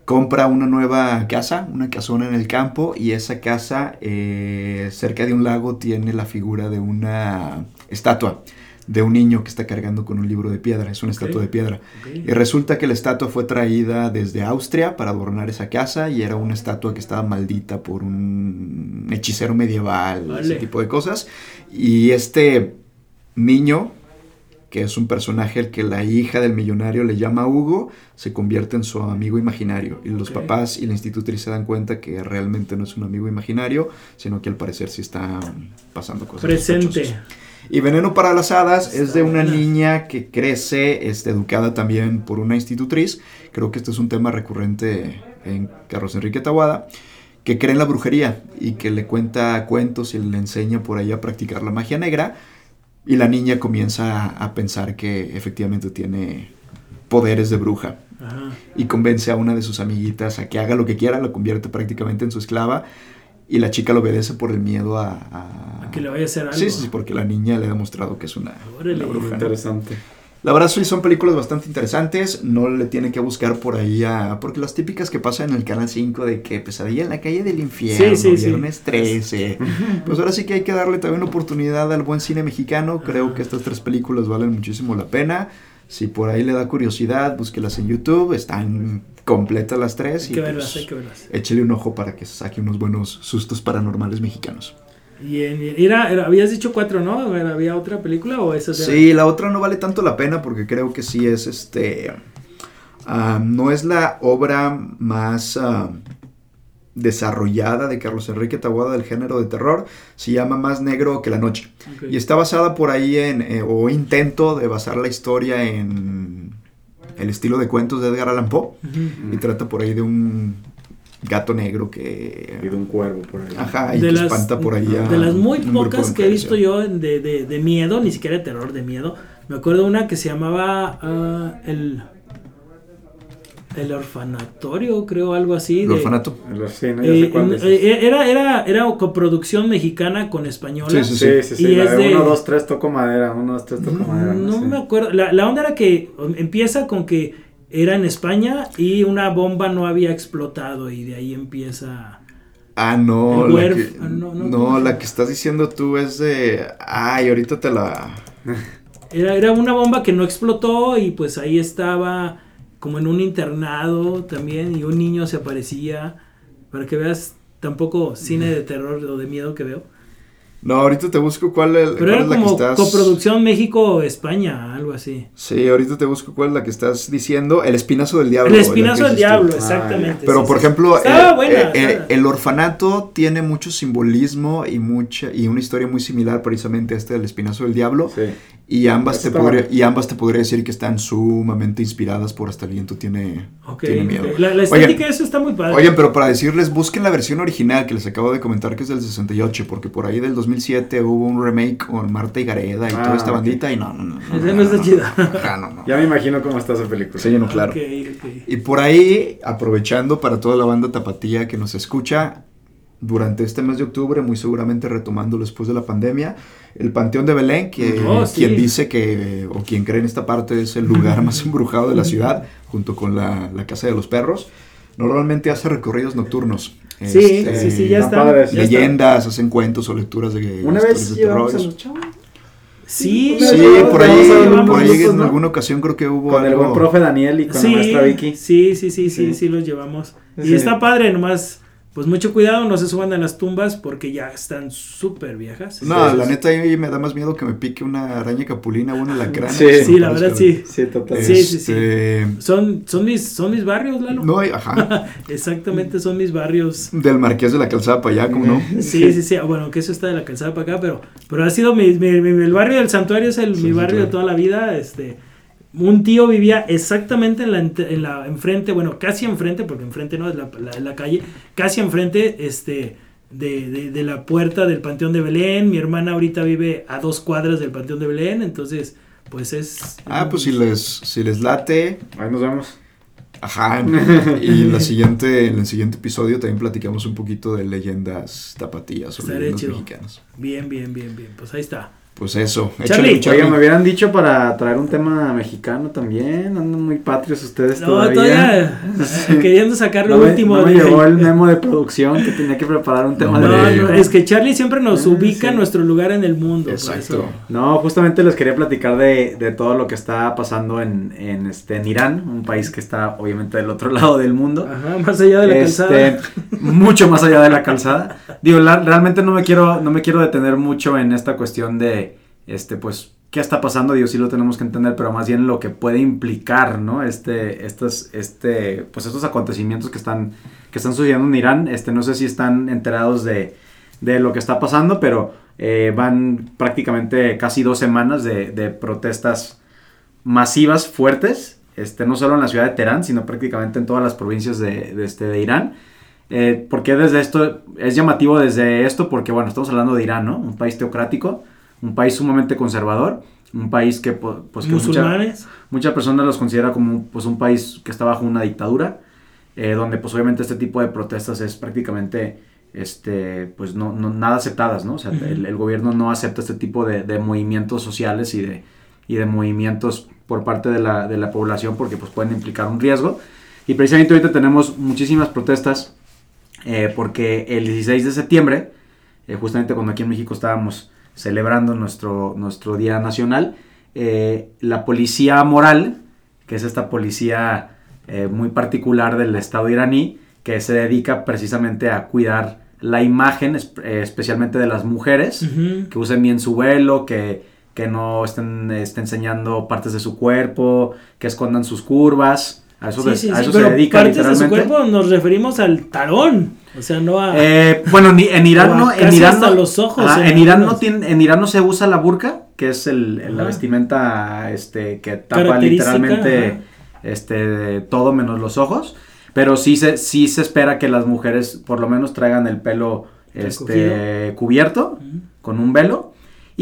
Compra una nueva casa, una casona en el campo y esa casa eh, cerca de un lago tiene la figura de una estatua de un niño que está cargando con un libro de piedra, es una estatua de piedra. Y resulta que la estatua fue traída desde Austria para adornar esa casa y era una estatua que estaba maldita por un hechicero medieval, ese Vale. tipo de cosas. Y este niño, que es un personaje al que la hija del millonario le llama Hugo, se convierte en su amigo imaginario. Y los papás y la institutriz se dan cuenta que realmente no es un amigo imaginario, sino que al parecer sí está pasando cosas. Presente. sospechosas. Y Veneno para las Hadas es de una buena. niña que crece, este, educada también por una institutriz. Creo que este es un tema recurrente en Carlos Enrique Tawada, que cree en la brujería y que le cuenta cuentos y le enseña por ahí a practicar la magia negra. Y la niña comienza a, a pensar que efectivamente tiene poderes de bruja Ajá. y convence a una de sus amiguitas a que haga lo que quiera, la convierte prácticamente en su esclava y la chica lo obedece por el miedo a... a- A que le vaya a hacer algo. Sí, sí, sí, porque la niña le ha demostrado que es una, Órale. una bruja. ¿no? La verdad sí son películas bastante interesantes, no le tiene que buscar por ahí a... Porque las típicas que pasan en el Canal 5 de que Pesadilla en la calle del infierno, Sí, sí, sí. Viernes 13... (laughs) Pues ahora sí que hay que darle también oportunidad al buen cine mexicano, creo que estas tres películas valen muchísimo la pena. Si por ahí le da curiosidad, búsquelas en YouTube, están completas las tres. Hay que y verlas, pues, hay que verlas. Échele un ojo para que saque unos buenos sustos paranormales mexicanos. Bien, bien. Era, era- habías dicho cuatro, ¿no? ¿Había otra película o eran? Sí, la otra no vale tanto la pena porque creo que sí es este. no es la obra más ah, desarrollada de Carlos Enrique Taboada del género de terror. Se llama Más Negro que la Noche. Y está basada por ahí en. eh, o intento de basar la historia en. El estilo de cuentos de Edgar Allan Poe. Y trata por ahí de un gato negro Y de que. un cuervo por ahí. Ajá, y de que las, espanta por ahí a de las muy pocas que he visto yo de, de, de miedo, ni siquiera de terror, de miedo. Me acuerdo una que se llamaba ah, el el orfanatorio, creo, algo así. El de- orfanato. No, ya eh, sé cuál dices. eh, era, era, era coproducción mexicana con española. Sí, sí, Sí, sí, sí. Y la es de de- 1, 2, 3 toco madera. 1, 2, 3 toco madera. No sé. me acuerdo. La, la onda era que empieza con que era en España y una bomba no había explotado y de ahí empieza... Ah, no, la que, ah, no, no, no, ¿cómo se la que estás diciendo tú es de... Ay, ahorita te la... (laughs) Era, era una bomba que no explotó y pues ahí estaba como en un internado también y un niño se aparecía. Para que veas tampoco cine de terror o de miedo que veo. No, ahorita te busco cuál, el- Pero cuál era es la que como estás... coproducción México-España, algo así. Sí, ahorita te busco cuál es la que estás diciendo. El espinazo del diablo. El espinazo del diablo, Ah, exactamente. Pero sí, por sí, ejemplo, Estaba eh, buena, eh, eh, el orfanato tiene mucho simbolismo y mucha y una historia muy similar precisamente a este del espinazo del diablo. Sí. Y ambas te podría, y ambas te podría decir que están sumamente inspiradas por hasta el viento tiene, tiene miedo. ok. La, la Oigan, estética de eso está muy padre. Oigan, pero para decirles, busquen la versión original que les acabo de comentar que es del 68, porque por ahí del 2007 hubo un remake con Marta y Gareda y Ah, toda esta bandita y no, no, no. No (laughs) está no, no. Ya me imagino cómo está esa película. Sí, no, claro. Y por ahí, aprovechando para toda la banda tapatía que nos escucha, durante este mes de octubre, muy seguramente retomando después de la pandemia, el Panteón de Belén, que Oh, sí. quien dice que, o quien cree en esta parte, es el lugar más (laughs) embrujado de la ciudad, junto con la, la Casa de los Perros, normalmente hace recorridos nocturnos. Sí, Este, sí, sí, ya está. padres. ya está. Leyendas, hacen cuentos o lecturas de Una vez de llevamos a terror. los chavos. Sí, Sí, por ahí, por ahí nosotros, en ¿no? alguna ocasión creo que hubo Con el algo- buen profe Daniel y con sí, la maestra Vicky. sí, sí, sí, sí, Sí. sí, los llevamos. Y está padre, nomás, pues mucho cuidado, no se suban a las tumbas porque ya están súper viejas. No, la neta ahí me da más miedo que me pique una araña capulina o una lacrana. Sí. Sí, la verdad sí. Sí, total. Sí, sí, sí. Este, Son, son mis, son mis barrios, Lalo. No, hay- ajá. (laughs) Exactamente, son mis barrios. Del Marqués de la Calzada para allá, ¿cómo no? Sí, sí, sí. Bueno, que eso está de la calzada para acá, pero, pero ha sido mi, mi- mi- el barrio del santuario es el, Sí, mi sí, barrio de toda la vida. Este, un tío vivía exactamente en la, en la enfrente, bueno, casi enfrente, porque enfrente no es la, la, la calle, casi enfrente, este, de, de, de la puerta del Panteón de Belén. Mi hermana ahorita vive a dos cuadras del Panteón de Belén, entonces, pues es. Ah, pues si les, si les late, Ahí nos vemos. ajá. (laughs) Y en, la siguiente, en el siguiente episodio también platicamos un poquito de leyendas tapatías o leyendas chido. mexicanas. Bien, bien, bien, bien. Pues ahí está. Pues eso. Charlie. Échale, Oigan, me hubieran dicho para traer un tema mexicano también. Andan muy patrios ustedes No, todavía. todavía (laughs) eh, queriendo sacar lo No me, último. no me llegó el memo de producción que tenía que preparar un tema No, de... No, no, es que Charlie siempre nos Ah, ubica sí. nuestro lugar en el mundo. Exacto. eso. No, justamente les quería platicar de, de todo lo que está pasando en, en, este, en Irán, un país que está obviamente del otro (laughs) lado del mundo. Ajá, más allá de la Este, calzada. (laughs) mucho más allá de la calzada. Digo, la- realmente no me quiero, no me quiero detener mucho en esta cuestión de, este, pues, qué está pasando. Digo, sí lo tenemos que entender, pero más bien lo que puede implicar, ¿no? Este, estos, este, pues, estos acontecimientos que están, que están sucediendo en Irán. Este, no sé si están enterados de, de lo que está pasando, pero eh, van prácticamente casi dos semanas de, de protestas masivas, fuertes, este, no solo en la ciudad de Teherán, sino prácticamente en todas las provincias de, de este, de Irán. Eh, porque desde esto es llamativo desde esto porque bueno estamos hablando de Irán no un país teocrático un país sumamente conservador, un país que pues que mucha- muchas personas los considera como pues un país que está bajo una dictadura, eh, donde pues obviamente este tipo de protestas es prácticamente este pues no, no- nada aceptadas, ¿no? O sea, Ujú. el, el gobierno no acepta este tipo de, de movimientos sociales y de, y de movimientos por parte de la, de la población porque pues pueden implicar un riesgo. Y precisamente ahorita tenemos muchísimas protestas eh, porque el 16 de septiembre, eh, justamente cuando aquí en México estábamos celebrando nuestro, nuestro Día Nacional, eh, la policía moral, que es esta policía eh, muy particular del Estado iraní, que se dedica precisamente a cuidar la imagen, eh, especialmente de las mujeres, que usen bien su velo, que, que no estén, estén enseñando partes de su cuerpo, que escondan sus curvas. A eso, Sí, de- sí, a sí, eso pero se dedica partes de su cuerpo nos referimos al talón. O sea, no a. Eh, bueno, ni- en Irán no, en Irán hasta no- los ojos, en Irán no tiene, en Irán no se usa la burka, que es el, el- la vestimenta este que tapa literalmente ajá. este todo menos los ojos, pero sí se sí se espera que las mujeres por lo menos traigan el pelo este cubierto con un velo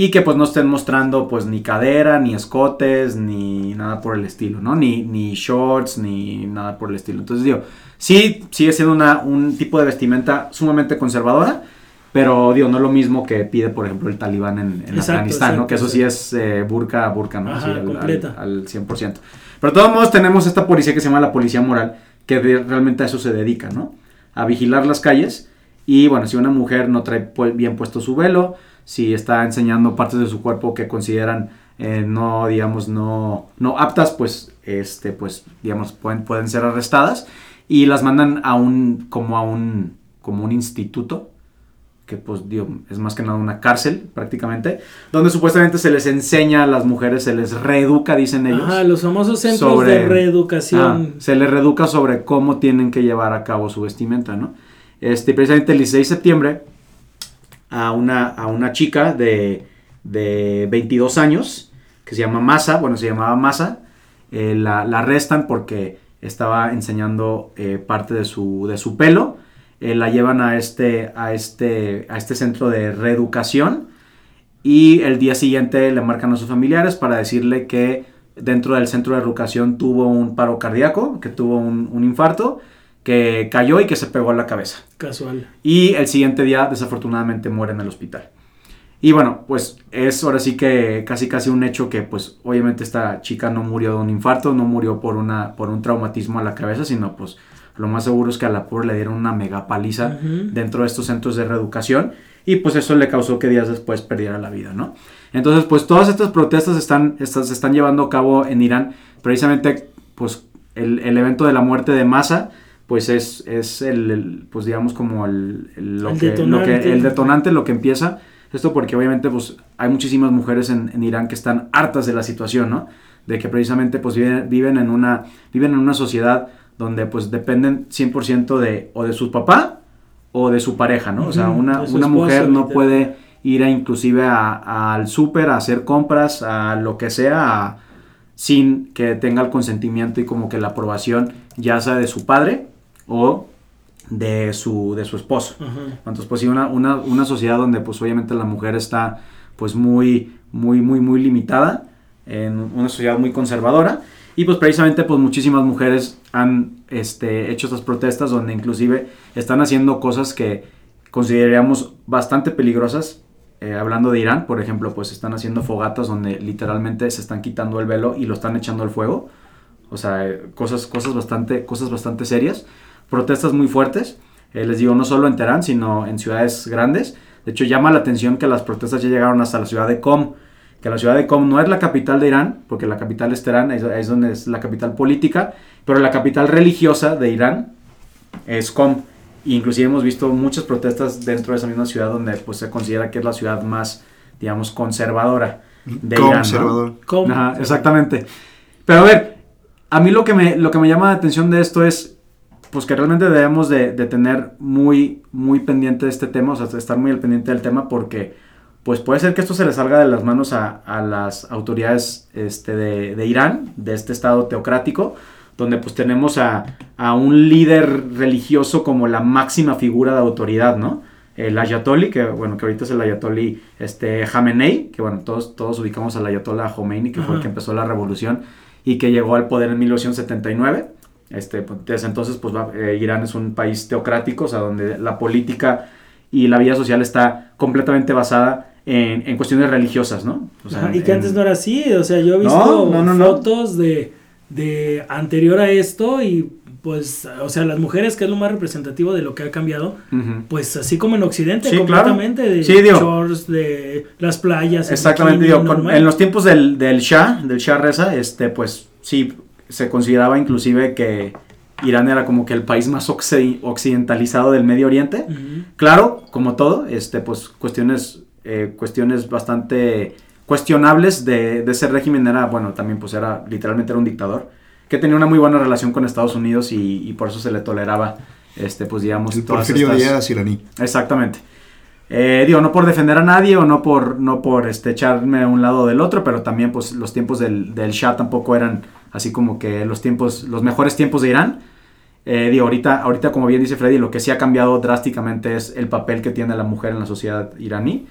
y que pues no estén mostrando pues ni cadera, ni escotes, ni nada por el estilo, ¿no? Ni, ni shorts, ni nada por el estilo. Entonces digo, sí sigue siendo una, un tipo de vestimenta sumamente conservadora, pero digo, no es lo mismo que pide por ejemplo el talibán en, en Exacto, Afganistán, ¿no? exacto, Que eso sí es eh, burka, burka, ¿no? Ajá, Así al- al, al 100%. Pero de todos modos tenemos esta policía que se llama la policía moral, que de- realmente a eso se dedica, ¿no? A vigilar las calles y bueno, si una mujer no trae pu- bien puesto su velo, si está enseñando partes de su cuerpo que consideran eh, no, digamos, no, no aptas, pues, este, pues, digamos, pueden, pueden ser arrestadas y las mandan a un, como a un, como un instituto, que pues, digo, es más que nada una cárcel, prácticamente, donde supuestamente se les enseña a las mujeres, se les reeduca, dicen ellos. Ajá, los famosos centros sobre- de reeducación. Ah, se les reeduca sobre cómo tienen que llevar a cabo su vestimenta, ¿no? Este, precisamente el 16 de septiembre, a una, a una chica de, de 22 años, que se llama Masa, bueno, se llamaba Masa, eh, la, arrestan porque estaba enseñando eh, parte de su, de su pelo, eh, la llevan a este, a, este, a este centro de reeducación y el día siguiente le marcan a sus familiares para decirle que dentro del centro de reeducación tuvo un paro cardíaco, que tuvo un, un infarto, que cayó y que se pegó a la cabeza. Casual. Y el siguiente día desafortunadamente muere en el hospital. Y bueno, pues es ahora sí que casi casi un hecho que pues obviamente esta chica no murió de un infarto, no murió por, una, por un traumatismo a la cabeza, sino pues lo más seguro es que a la pobre le dieron una mega paliza dentro de estos centros de reeducación y pues eso le causó que días después perdiera la vida, ¿no? Entonces pues todas estas protestas están, estas, se están llevando a cabo en Irán, precisamente pues el, el evento de la muerte de Massa pues es, es el, el, pues digamos como el, el- lo, El que, lo detonante. que el detonante, lo que empieza esto porque obviamente pues hay muchísimas mujeres en, en Irán que están hartas de la situación, ¿no? De que precisamente pues viven, viven en una viven en una sociedad donde pues dependen 100% de o de su papá o de su pareja, ¿no? O sea, una, una mujer no puede ir a inclusive a- al súper a hacer compras, a lo que sea, a- sin que tenga el consentimiento y como que la aprobación ya sea de su padre o de su, de su esposo. Entonces, pues sí, una, una, una sociedad donde pues obviamente la mujer está pues muy, muy, muy, muy limitada, en una sociedad muy conservadora. Y pues precisamente pues muchísimas mujeres han este, hecho estas protestas donde inclusive están haciendo cosas que consideraríamos bastante peligrosas. eh, hablando de Irán, por ejemplo, pues están haciendo fogatas donde literalmente se están quitando el velo y lo están echando al fuego. O sea, eh, cosas, cosas, bastante, cosas bastante serias. Protestas muy fuertes. Eh, les digo, no solo en Teherán, sino en ciudades grandes. De hecho, llama la atención que las protestas ya llegaron hasta la ciudad de Qom. Que la ciudad de Qom no es la capital de Irán, porque la capital es Teherán, es, es donde es la capital política, pero la capital religiosa de Irán es Qom. Inclusive hemos visto muchas protestas dentro de esa misma ciudad donde pues, se considera que es la ciudad más, digamos, conservadora de Irán. ¿no? Conservador. Ajá, exactamente. Pero a ver, a mí lo que me, lo que me llama la atención de esto es pues que realmente debemos de, de tener muy, muy pendiente de este tema, o sea, estar muy al pendiente del tema porque pues puede ser que esto se le salga de las manos a, a las autoridades este, de, de Irán, de este estado teocrático, donde pues tenemos a, a un líder religioso como la máxima figura de autoridad, ¿no? el Ayatollah, que bueno, que ahorita es el Ayatollah este, Jamenei, que bueno, todos, todos ubicamos al Ayatollah Khomeini, que fue el que empezó la revolución y que llegó al poder en 1979. Este, pues, desde entonces, pues va- eh, Irán es un país teocrático, o sea, donde la política y la vida social está completamente basada en, en cuestiones religiosas, ¿no? O sea, Ajá, y que en- antes no era así, o sea, yo he visto no, no, no. fotos de, de anterior a esto y pues, o sea, las mujeres, que es lo más representativo de lo que ha cambiado, pues así como en Occidente, Sí, claro. completamente, de Sí, digo. shorts, de las playas. Exactamente, bikini digo, con- normal. en los tiempos del, del Shah, del Shah Reza, este, pues sí, se consideraba inclusive que Irán era como que el país más occi- occidentalizado del Medio Oriente. Claro, como todo, este, pues cuestiones, eh, cuestiones bastante cuestionables de, de ese régimen era, bueno, también pues era, literalmente era un dictador, que tenía una muy buena relación con Estados Unidos y, y por eso se le toleraba, este, pues digamos, El todas Porfirio estas- Díaz iraní. Exactamente. Eh, digo, no por defender a nadie o no por, no por este, echarme a un lado o del otro, pero también pues los tiempos del, del Shah tampoco eran así como que los tiempos, los mejores tiempos de Irán. Eh, digo, ahorita, ahorita como bien dice Freddy, lo que sí ha cambiado drásticamente es el papel que tiene la mujer en la sociedad iraní.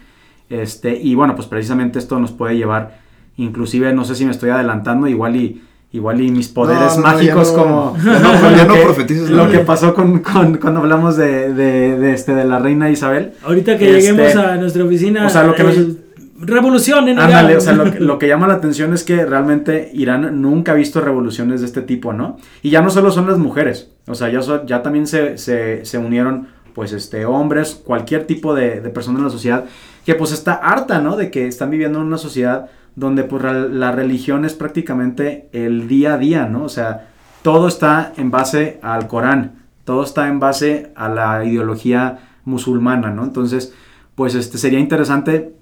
Este, y bueno, pues precisamente esto nos puede llevar, inclusive, no sé si me estoy adelantando, igual y, igual y mis poderes No, no, no, mágicos ya no. como (laughs) Ya (laughs) no, como ya lo no que- lo que pasó con, con- cuando hablamos de, de, de, este, de la reina Isabel. Ahorita que Este, lleguemos a nuestra oficina, o sea, lo que nos- eh, revolución en Ándale, o sea, lo, que- lo que llama la atención es que realmente Irán nunca ha visto revoluciones de este tipo, ¿no? Y ya no solo son las mujeres, o sea, ya, so- ya también se, se, se unieron, pues, este, hombres, cualquier tipo de, de persona en la sociedad, que pues está harta, ¿no? De que están viviendo en una sociedad donde pues ra- la religión es prácticamente el día a día, ¿no? O sea, todo está en base al Corán, todo está en base a la ideología musulmana, ¿no? Entonces, pues este sería interesante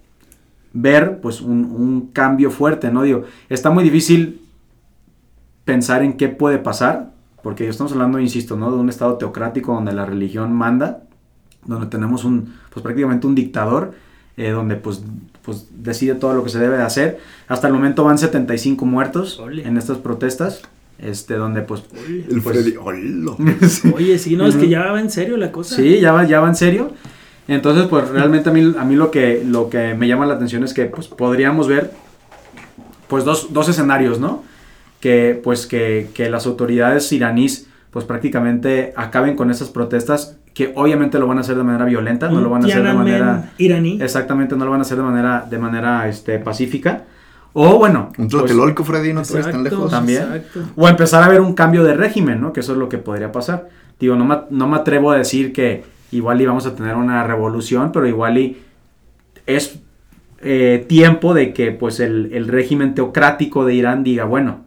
ver pues un, un cambio fuerte, ¿no? Digo, está muy difícil pensar en qué puede pasar, porque estamos hablando, insisto, ¿no? De un estado teocrático donde la religión manda, donde tenemos un, pues prácticamente un dictador, eh, donde pues, pues decide todo lo que se debe de hacer. Hasta el momento van 75 muertos Ole. en estas protestas, este, donde pues... El pues- Freddy. ¡Hola! (laughs) Oye, sí, no, es que ya va en serio la cosa. Sí, ya va, ya va en serio. Entonces, pues realmente a mí, a mí lo, que, lo que me llama la atención es que pues podríamos ver pues dos, dos escenarios, ¿no? Que pues que, que las autoridades iraníes pues prácticamente acaben con esas protestas que obviamente lo van a hacer de manera violenta, no lo van a hacer de manera iraní. exactamente no lo van a hacer de manera de manera este pacífica o bueno, Un pues, tlatelolco, Freddy, no te vayas tan Exacto, lejos. También. exacto. o empezar a ver un cambio de régimen, ¿no? Que eso es lo que podría pasar. Digo, no me, no me atrevo a decir que igual íbamos a tener una revolución, pero igual y es eh, tiempo de que pues el, el régimen teocrático de Irán diga, bueno,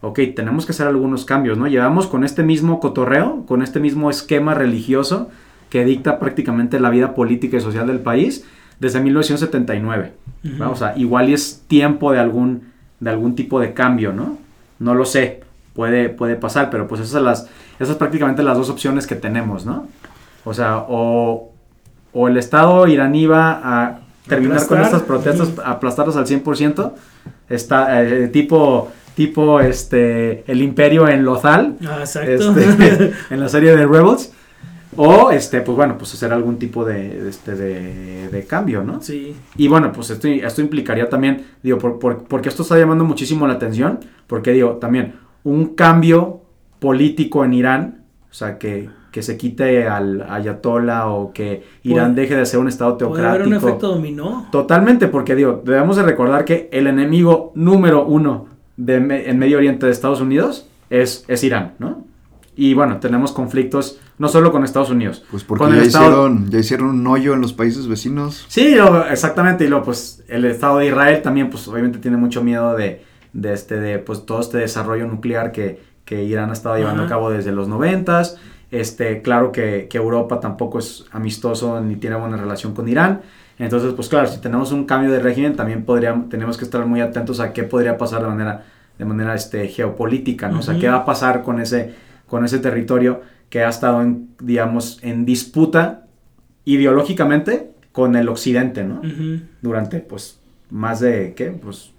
ok, tenemos que hacer algunos cambios, ¿no? Llevamos con este mismo cotorreo, con este mismo esquema religioso que dicta prácticamente la vida política y social del país desde 1979. Ujú. ¿va? O sea, igual y es tiempo de algún, de algún tipo de cambio, ¿no? No lo sé, puede, puede pasar, pero pues esas, son las, esas prácticamente las dos opciones que tenemos, ¿no? O sea, o, o el Estado iraní va a terminar con estas protestas, aplastarlas al 100%, está, eh, tipo, tipo este, el imperio en Lothal, Ah, este, (laughs) en la serie de Rebels, o este, pues bueno, pues hacer algún tipo de, este, de, de cambio, ¿no? sí. Y bueno, pues esto, esto implicaría también, digo, por, por- porque esto está llamando muchísimo la atención, porque digo, también un cambio político en Irán, o sea, que, que se quite al ayatollah o que Irán Puede- deje de ser un estado Puede haber un teocrático. efecto dominó. Totalmente, porque digo, debemos de recordar que el enemigo número uno de, en Medio Oriente de Estados Unidos es, es Irán, ¿no? Y bueno, tenemos conflictos no solo con Estados Unidos. Pues porque con ya el Estado- hicieron, ya hicieron un hoyo en los países vecinos. Sí, lo- exactamente, y luego pues el Estado de Israel también pues obviamente tiene mucho miedo de, de este de pues todo este desarrollo nuclear que, que Irán ha estado llevando Ajá. a cabo desde los noventas. Este, claro que, que Europa tampoco es amistoso ni tiene buena relación con Irán. Entonces, pues claro, si tenemos un cambio de régimen, también podríamos, tenemos que estar muy atentos a qué podría pasar de manera, de manera este, geopolítica, ¿no? O sea, qué va a pasar con ese, con ese territorio que ha estado en, digamos, en disputa ideológicamente con el occidente, ¿no? Durante, pues, más de, ¿qué? Pues.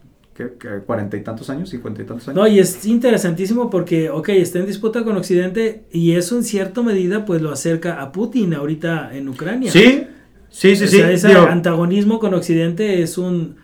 ¿Cuarenta y tantos años? ¿Cincuenta y tantos años? No, y es interesantísimo porque, ok, está en disputa con Occidente y eso en cierta medida pues lo acerca a Putin ahorita en Ucrania. Sí, Sí, sí, O sí. sea, ese digo, antagonismo con Occidente es un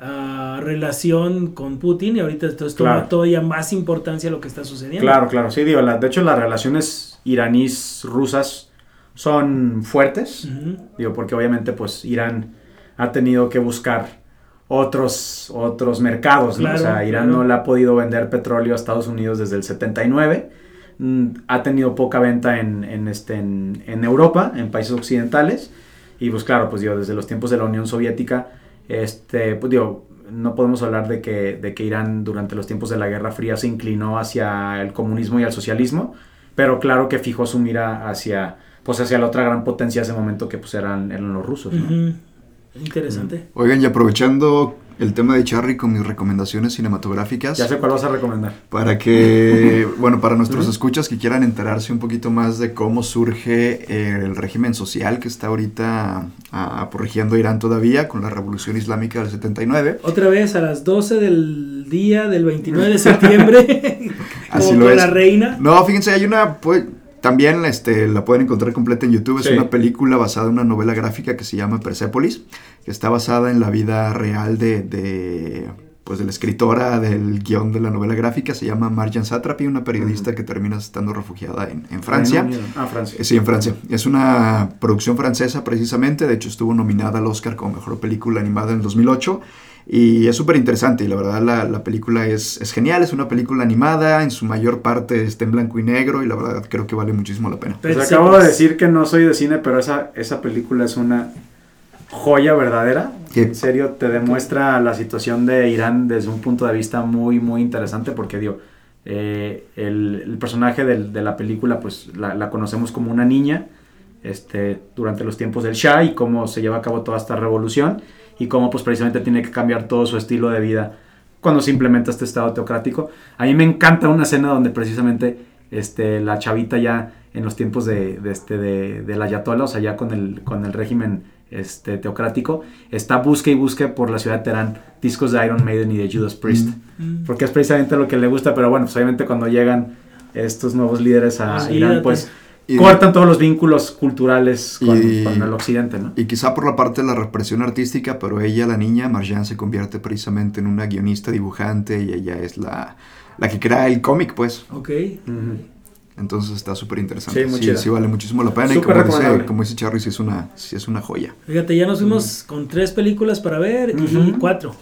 ah, relación con Putin y ahorita entonces toma Claro. todavía más importancia lo que está sucediendo. Claro, claro, sí, digo, la- de hecho las relaciones iraníes-rusas son fuertes, digo, porque obviamente pues Irán ha tenido que buscar otros, otros mercados, ¿no? Claro, o sea, Irán claro. no le ha podido vender petróleo a Estados Unidos desde el 79, mm, ha tenido poca venta en, en, este, en, en Europa, en países occidentales, y pues claro, pues digo, desde los tiempos de la Unión Soviética, este, pues digo, no podemos hablar de que, de que Irán durante los tiempos de la Guerra Fría se inclinó hacia el comunismo y al socialismo, pero claro que fijó su mira hacia, pues hacia la otra gran potencia de ese momento que pues eran, eran los rusos, ¿no? Ujú. Interesante. Oigan, y aprovechando el tema de Charry con mis recomendaciones cinematográficas. Ya sé cuál vas a recomendar. Para que, (laughs) bueno, para nuestros escuchas que quieran enterarse un poquito más de cómo surge el régimen social que está ahorita ah, corrigiendo Irán todavía con la revolución islámica del 79. Otra vez a las 12 del día del 29 de septiembre. (laughs) Así como lo con es. la reina. No, fíjense, hay una, pues, también este, la pueden encontrar completa en YouTube. Es Sí. una película basada en una novela gráfica que se llama Persepolis, que está basada en la vida real de, de, pues, de la escritora del guion de la novela gráfica. Se llama Marjan Satrapi, una periodista que termina estando refugiada en, en Francia. Ah, Francia. Sí, en Francia. Es una producción francesa precisamente, de hecho estuvo nominada al Oscar como Mejor Película Animada en el 2008 y es súper interesante y la verdad la, la película es, es genial, es una película animada, en su mayor parte está en blanco y negro y la verdad creo que vale muchísimo la pena. Pues Persepolis. acabo de decir que no soy de cine, pero esa, esa película es una joya verdadera. ¿Qué? En serio, te demuestra la situación de Irán desde un punto de vista muy, muy interesante porque, digo, eh, el, el personaje del- de la película, pues la, la conocemos como una niña este, durante los tiempos del Shah y cómo se lleva a cabo toda esta revolución y cómo, pues precisamente tiene que cambiar todo su estilo de vida cuando se implementa este estado teocrático. A mí me encanta una escena donde precisamente este, la chavita ya en los tiempos de, de este, de, del Ayatollah, o sea, ya con el, con el régimen este, teocrático, está busque y busque por la ciudad de Teherán discos de Iron Maiden y de Judas Priest, Mm. porque es precisamente lo que le gusta, pero bueno, pues obviamente cuando llegan estos nuevos líderes a. Irán, pues Y- cortan todos los vínculos culturales con, Y- con el occidente, ¿no? Y quizá por la parte de la represión artística, pero ella, la niña, Marjan, se convierte precisamente en una guionista dibujante y ella es la, la que crea el cómic, pues. Ok. Entonces está súper interesante. Sí, sí, sí vale muchísimo la pena. y como dice, como dice Charly, sí es una, sí es una joya. Fíjate, ya nos fuimos con tres películas para ver y cuatro.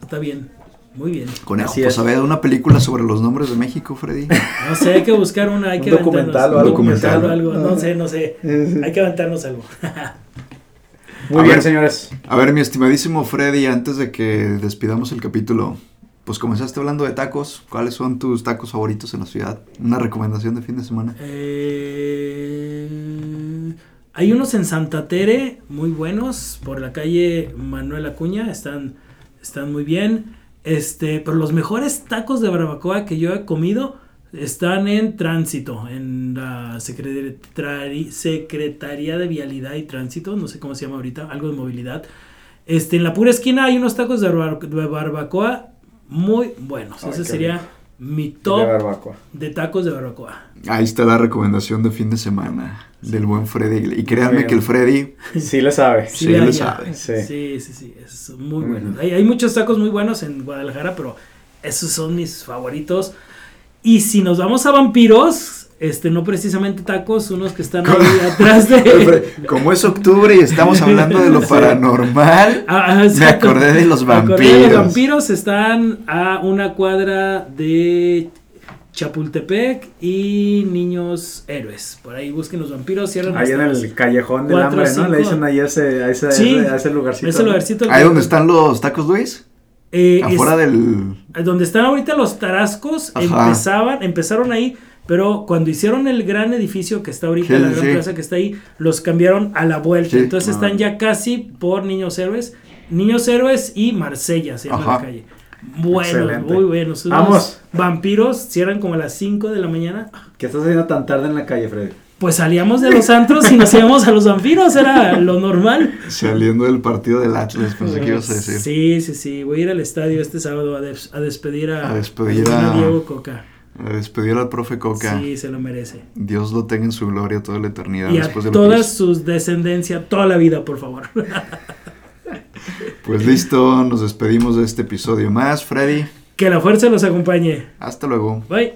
Está bien. Muy bien. Conejo, Así pues es. a ver, una película sobre los nombres de México, Freddy. No sé, hay que buscar una, hay Un que documental o algo. documental o algo, no sé, no sé. Hay que aventarnos algo. (laughs) Muy A bien, ver. señores. A ver, mi estimadísimo Freddy, antes de que despidamos el capítulo, pues comenzaste hablando de tacos. ¿Cuáles son tus tacos favoritos en la ciudad? Una recomendación de fin de semana. Eh, hay unos en Santa Tere muy buenos por la calle Manuel Acuña, están, están muy bien. Este, pero los mejores tacos de barbacoa que yo he comido están en tránsito, en la secretari- Secretaría de Vialidad y Tránsito, no sé cómo se llama ahorita, algo de movilidad. Este, en la pura esquina hay unos tacos de, barba- de barbacoa muy buenos. Ay, Ese sería mi De top barbacoa. de tacos de barbacoa. Ahí está la recomendación de fin de semana del buen Freddy. Y créanme que el Freddy, (laughs) Sí le sabe. Sí, le le haya. sabe. Sí. Sí, sí, sí, es muy bueno. Hay, hay muchos tacos muy buenos en Guadalajara, pero esos son mis favoritos. Y si nos vamos a vampiros, este, no precisamente tacos, unos que están ahí (laughs) atrás de. como es octubre y estamos (laughs) hablando de lo paranormal, Ah, ah, me acordé de los Me acordé de los vampiros. vampiros están a una cuadra de Chapultepec y Niños Héroes. Por ahí busquen los vampiros, cierran Ahí en el callejón del hambre, ¿no? Le dicen ahí a ese, a ese, Sí, a ese lugarcito. ese ¿no? lugarcito. Ahí donde están los tacos Luis, Eh, afuera es- del... Donde están ahorita los tarascos, Ajá. empezaban, empezaron ahí, pero cuando hicieron el gran edificio que está ahorita, Sí, la gran sí. plaza que está ahí, los cambiaron a la vuelta. Sí. Entonces Ah. están ya casi por Niños Héroes. Niños Héroes y Marsella se llama Ajá. la calle. Bueno, Excelente. muy buenos. Vamos. Vampiros cierran como a las 5 de la mañana. ¿Qué estás haciendo tan tarde en la calle, Freddy? Pues salíamos de los antros y nos íbamos a los vampiros, era lo normal. Saliendo del partido del Atlas, pensé que ibas a decir. Sí, sí, sí. Voy a ir al estadio este sábado a, des- a despedir a, A despedir a a- Diego Coca. Despedir al profe Coca. Sí, se lo merece. Dios lo tenga en su gloria toda la eternidad Y a después de lo que toda hizo. sus descendencia, toda la vida, por favor. Pues listo, nos despedimos de este episodio más, Freddy. que la fuerza los acompañe. Hasta luego. Bye.